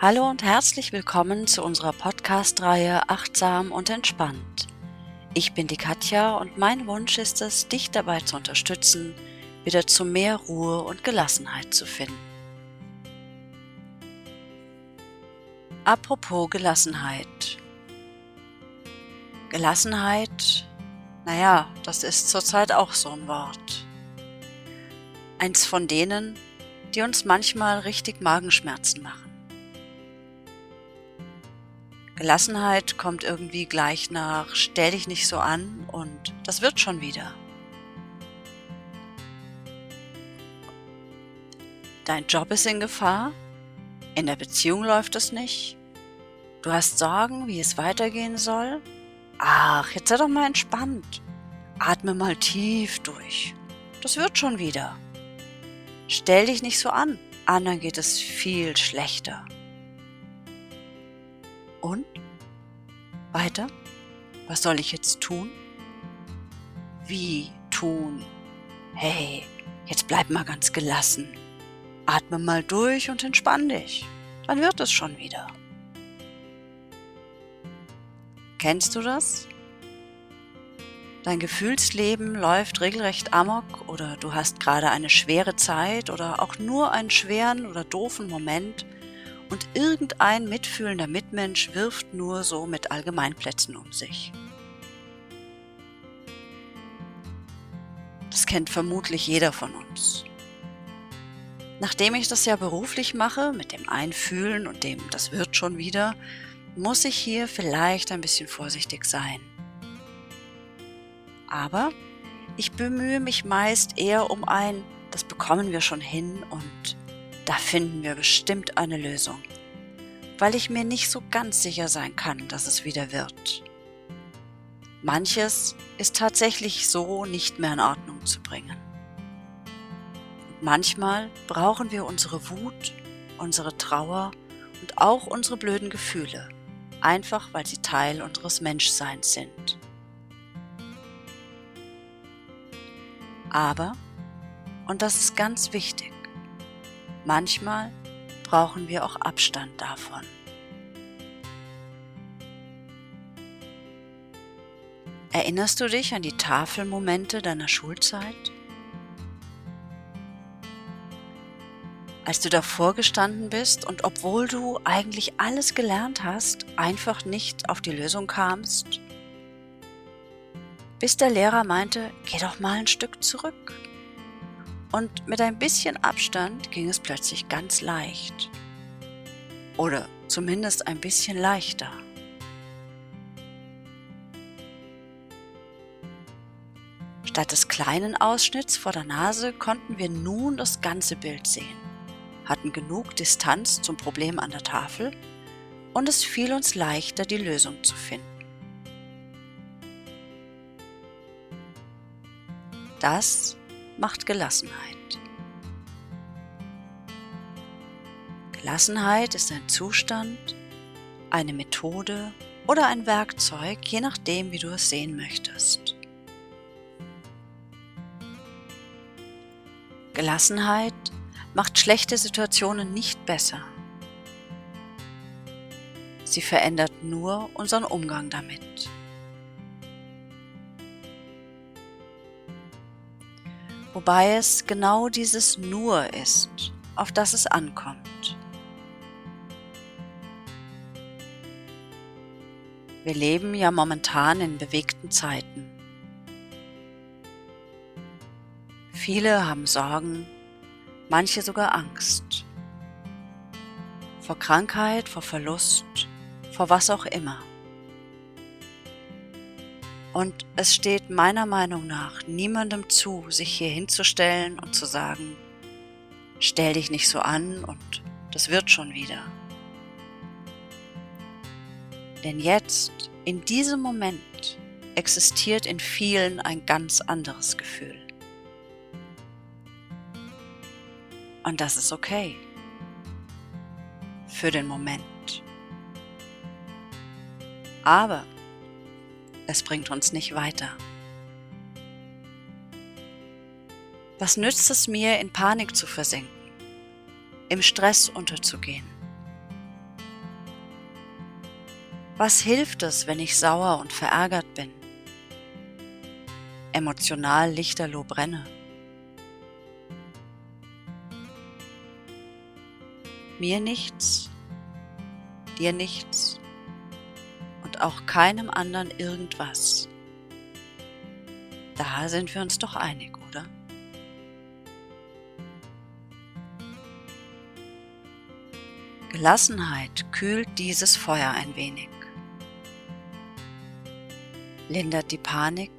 Hallo und herzlich willkommen zu unserer Podcast-Reihe Achtsam und Entspannt. Ich bin die Katja und mein Wunsch ist es, dich dabei zu unterstützen, wieder zu mehr Ruhe und Gelassenheit zu finden. Apropos Gelassenheit. Gelassenheit, naja, das ist zurzeit auch so ein Wort. Eins von denen, die uns manchmal richtig Magenschmerzen machen. Gelassenheit kommt irgendwie gleich nach stell dich nicht so an und das wird schon wieder. Dein Job ist in Gefahr, in der Beziehung läuft es nicht, du hast Sorgen, wie es weitergehen soll. Ach, jetzt sei doch mal entspannt. Atme mal tief durch. Das wird schon wieder. Stell dich nicht so an, anderen geht es viel schlechter. Und? Weiter? Was soll ich jetzt tun? Wie tun? Hey, jetzt bleib mal ganz gelassen. Atme mal durch und entspann dich. Dann wird es schon wieder. Kennst du das? Dein Gefühlsleben läuft regelrecht amok oder du hast gerade eine schwere Zeit oder auch nur einen schweren oder doofen Moment und irgendein mitfühlender Mitmensch wirft nur so mit Allgemeinplätzen um sich. Das kennt vermutlich jeder von uns. Nachdem ich das ja beruflich mache, mit dem Einfühlen und dem das wird schon wieder, muss ich hier vielleicht ein bisschen vorsichtig sein. Aber ich bemühe mich meist eher um ein, das bekommen wir schon hin und da finden wir bestimmt eine Lösung, weil ich mir nicht so ganz sicher sein kann, dass es wieder wird. Manches ist tatsächlich so nicht mehr in Ordnung zu bringen. Und manchmal brauchen wir unsere Wut, unsere Trauer und auch unsere blöden Gefühle, einfach weil sie Teil unseres Menschseins sind. Aber, und das ist ganz wichtig, manchmal brauchen wir auch Abstand davon. Erinnerst du dich an die Tafelmomente deiner Schulzeit? Als du davor gestanden bist und obwohl du eigentlich alles gelernt hast, einfach nicht auf die Lösung kamst bis der Lehrer meinte, geh doch mal ein Stück zurück. Und mit ein bisschen Abstand ging es plötzlich ganz leicht. Oder zumindest ein bisschen leichter. Statt des kleinen Ausschnitts vor der Nase konnten wir nun das ganze Bild sehen, hatten genug Distanz zum Problem an der Tafel und es fiel uns leichter, die Lösung zu finden. Das macht Gelassenheit. Gelassenheit ist ein Zustand, eine Methode oder ein Werkzeug, je nachdem, wie du es sehen möchtest. Gelassenheit macht schlechte Situationen nicht besser. Sie verändert nur unseren Umgang damit. Wobei es genau dieses nur ist, auf das es ankommt. Wir leben ja momentan in bewegten Zeiten. Viele haben Sorgen, manche sogar Angst. Vor Krankheit, vor Verlust, vor was auch immer. Und es steht meiner Meinung nach niemandem zu, sich hier hinzustellen und zu sagen, stell dich nicht so an und das wird schon wieder. Denn jetzt, in diesem Moment, existiert in vielen ein ganz anderes Gefühl. Und das ist okay. Für den Moment. Aber es bringt uns nicht weiter. Was nützt es mir, in Panik zu versinken, im Stress unterzugehen, Was hilft es, wenn ich sauer und verärgert bin? Emotional lichterloh brenne? Mir nichts, dir nichts auch keinem anderen irgendwas. Da sind wir uns doch einig, oder? Gelassenheit kühlt dieses Feuer ein wenig, lindert die Panik,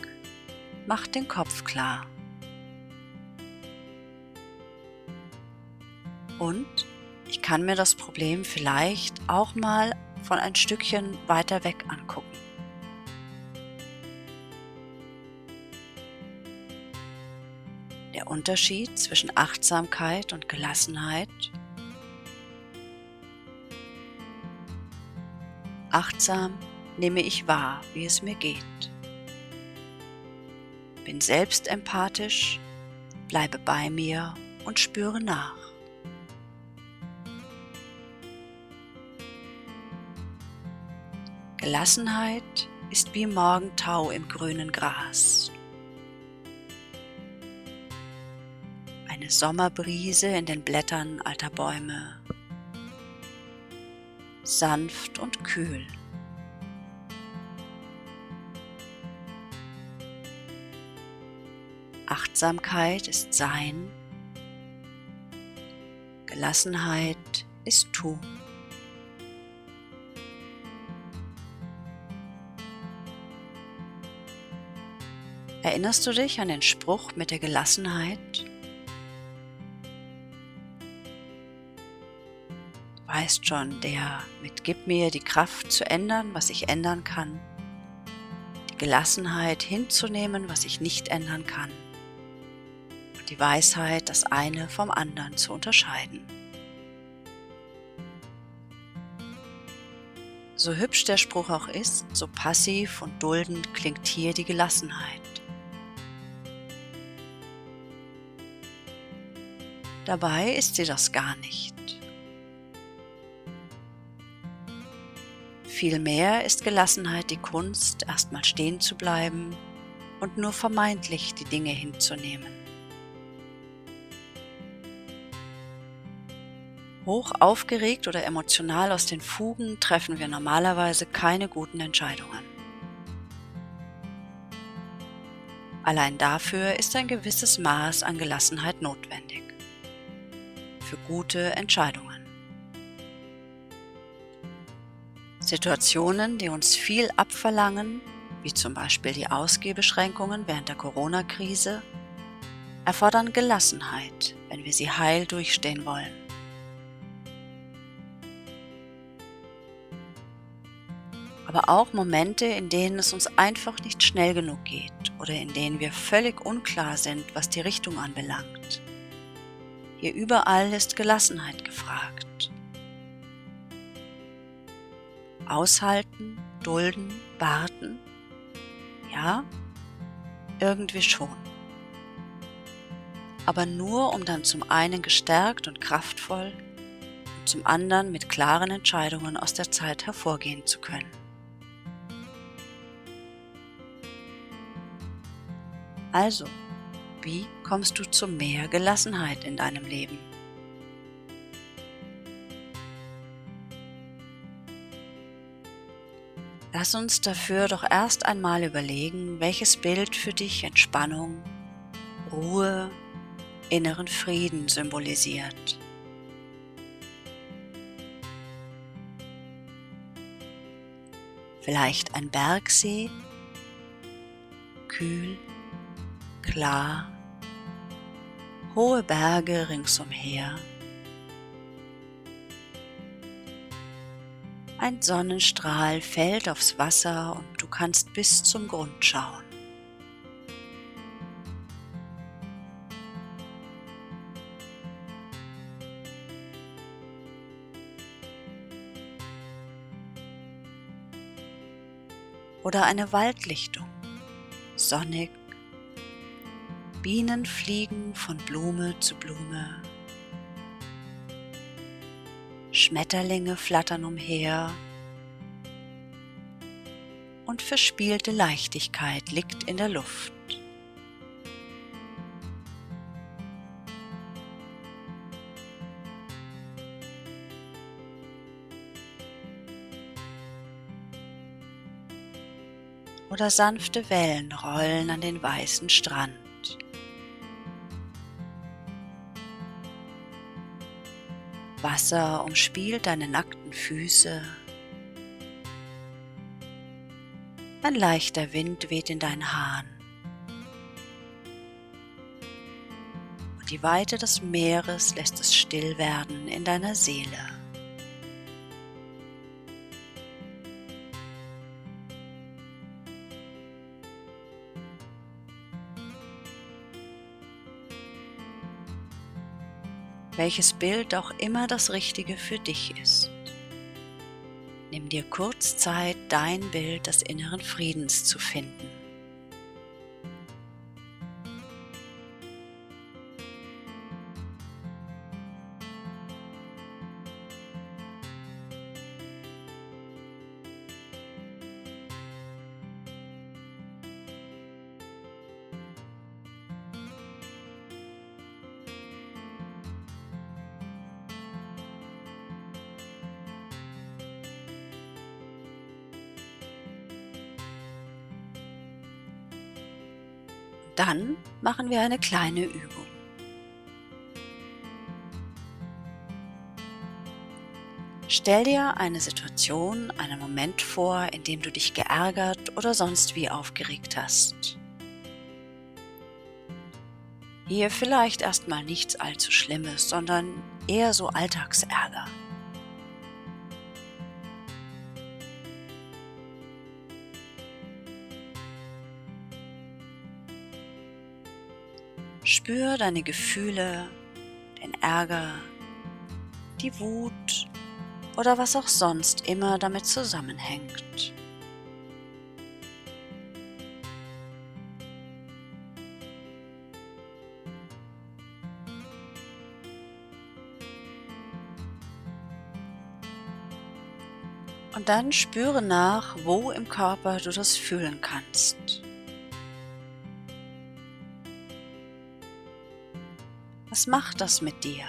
macht den Kopf klar. Und ich kann mir das Problem vielleicht auch mal von ein Stückchen weiter weg angucken. Der Unterschied zwischen Achtsamkeit und Gelassenheit. Achtsam nehme ich wahr, wie es mir geht. Bin selbst empathisch, bleibe bei mir und spüre nach. Gelassenheit ist wie Morgentau im grünen Gras. Eine Sommerbrise in den Blättern alter Bäume. Sanft und kühl. Achtsamkeit ist Sein. Gelassenheit ist Tun. Erinnerst du dich an den Spruch mit der Gelassenheit? Weißt schon, der mit Gib mir die Kraft zu ändern, was ich ändern kann, die Gelassenheit hinzunehmen, was ich nicht ändern kann und die Weisheit, das eine vom anderen zu unterscheiden. So hübsch der Spruch auch ist, so passiv und duldend klingt hier die Gelassenheit. Dabei ist sie das gar nicht. Vielmehr ist Gelassenheit die Kunst, erstmal stehen zu bleiben und nur vermeintlich die Dinge hinzunehmen. Hoch aufgeregt oder emotional aus den Fugen treffen wir normalerweise keine guten Entscheidungen. Allein dafür ist ein gewisses Maß an Gelassenheit notwendig für gute Entscheidungen. Situationen, die uns viel abverlangen, wie zum Beispiel die Ausgehbeschränkungen während der Corona-Krise, erfordern Gelassenheit, wenn wir sie heil durchstehen wollen. Aber auch Momente, in denen es uns einfach nicht schnell genug geht oder in denen wir völlig unklar sind, was die Richtung anbelangt. Hier überall ist Gelassenheit gefragt. Aushalten, dulden, warten. Ja, irgendwie schon. Aber nur, um dann zum einen gestärkt und kraftvoll und zum anderen mit klaren Entscheidungen aus der Zeit hervorgehen zu können. Also, wie kommst du zu mehr Gelassenheit in deinem Leben? Lass uns dafür doch erst einmal überlegen, welches Bild für dich Entspannung, Ruhe, inneren Frieden symbolisiert. Vielleicht ein Bergsee, kühl klar, hohe Berge ringsumher, ein Sonnenstrahl fällt aufs Wasser und du kannst bis zum Grund schauen. Oder eine Waldlichtung, sonnig Bienen fliegen von Blume zu Blume. Schmetterlinge flattern umher. und verspielte Leichtigkeit liegt in der Luft. Oder sanfte Wellen rollen an den weißen Strand. Wasser umspielt deine nackten Füße. Ein leichter Wind weht in deinen Haaren. Und die Weite des Meeres lässt es still werden in deiner Seele. Welches Bild auch immer das Richtige für dich ist. Nimm dir kurz Zeit, dein Bild des inneren Friedens zu finden. Dann machen wir eine kleine Übung. Stell dir eine Situation, einen Moment vor, in dem du dich geärgert oder sonst wie aufgeregt hast. Hier vielleicht erstmal nichts allzu Schlimmes, sondern eher so Alltagsärger. Spür deine Gefühle, den Ärger, die Wut oder was auch sonst immer damit zusammenhängt. Und dann spüre nach, wo im Körper du das fühlen kannst. Was macht das mit dir?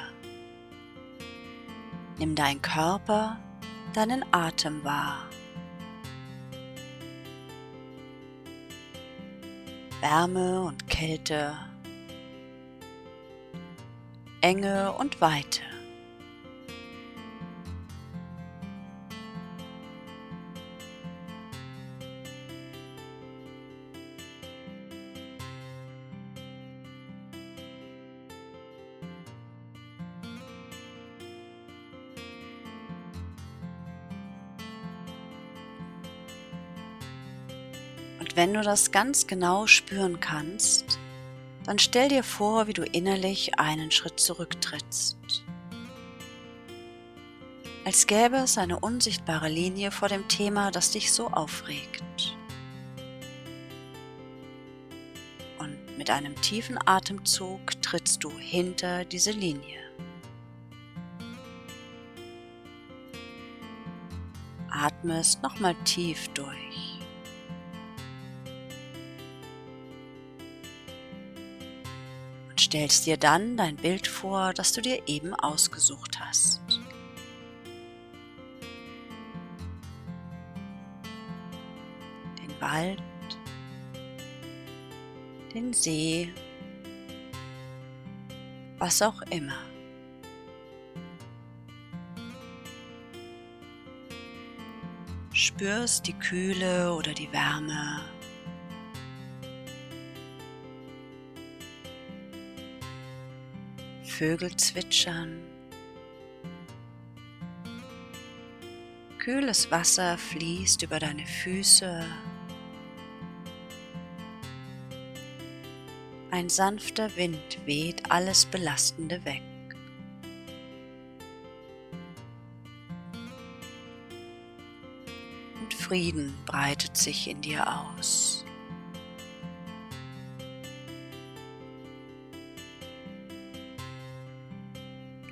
Nimm deinen Körper, deinen Atem wahr. Wärme und Kälte, Enge und Weite. Wenn du das ganz genau spüren kannst, dann stell dir vor, wie du innerlich einen Schritt zurücktrittst. Als gäbe es eine unsichtbare Linie vor dem Thema, das dich so aufregt. Und mit einem tiefen Atemzug trittst du hinter diese Linie. Atmest nochmal tief durch. Stellst dir dann dein Bild vor, das du dir eben ausgesucht hast. Den Wald, den See, was auch immer. Spürst die Kühle oder die Wärme Vögel zwitschern. Kühles Wasser fließt über deine Füße. Ein sanfter Wind weht alles Belastende weg. Und Frieden breitet sich in dir aus.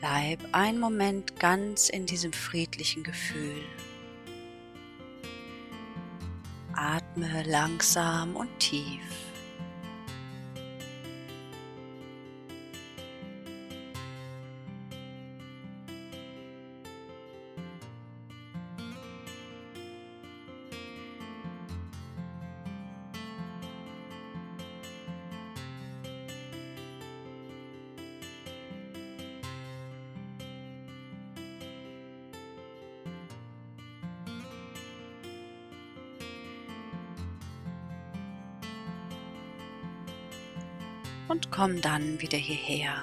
Bleib einen Moment ganz in diesem friedlichen Gefühl. Atme langsam und tief. Und komm dann wieder hierher.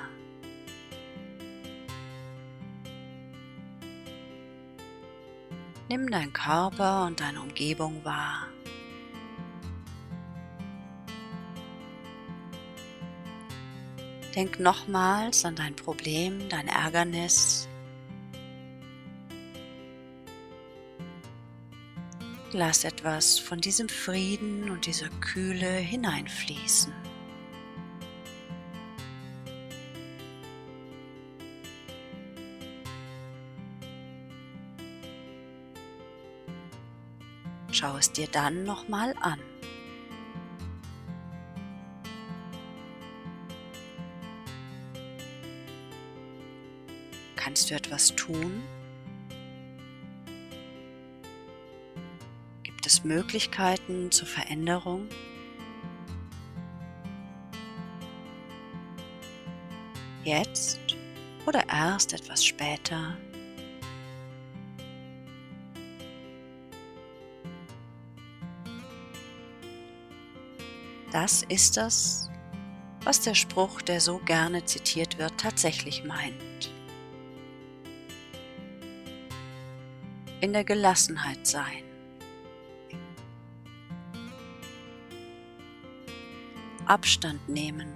Nimm deinen Körper und deine Umgebung wahr. Denk nochmals an dein Problem, dein Ärgernis. Lass etwas von diesem Frieden und dieser Kühle hineinfließen. Schau es dir dann nochmal an. Kannst du etwas tun? Gibt es Möglichkeiten zur Veränderung? Jetzt oder erst etwas später? Das ist das, was der Spruch, der so gerne zitiert wird, tatsächlich meint. In der Gelassenheit sein. Abstand nehmen.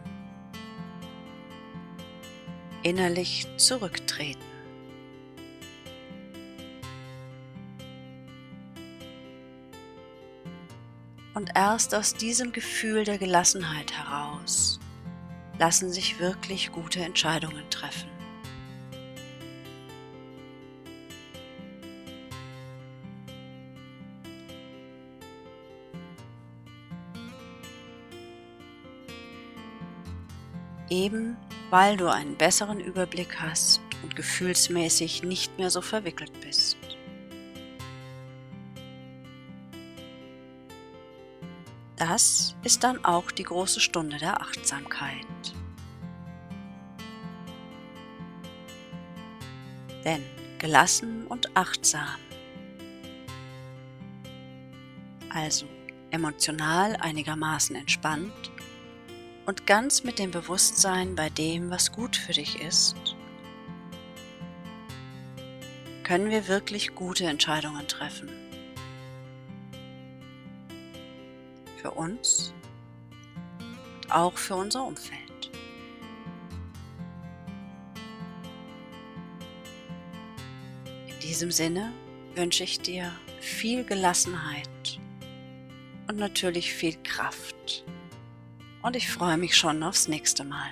Innerlich zurücktreten. Und erst aus diesem Gefühl der Gelassenheit heraus lassen sich wirklich gute Entscheidungen treffen. Eben weil du einen besseren Überblick hast und gefühlsmäßig nicht mehr so verwickelt bist. Das ist dann auch die große Stunde der Achtsamkeit. Denn gelassen und achtsam, also emotional einigermaßen entspannt und ganz mit dem Bewusstsein bei dem, was gut für dich ist, können wir wirklich gute Entscheidungen treffen. Für uns und auch für unser Umfeld. In diesem Sinne wünsche ich dir viel Gelassenheit und natürlich viel Kraft. Und ich freue mich schon aufs nächste Mal.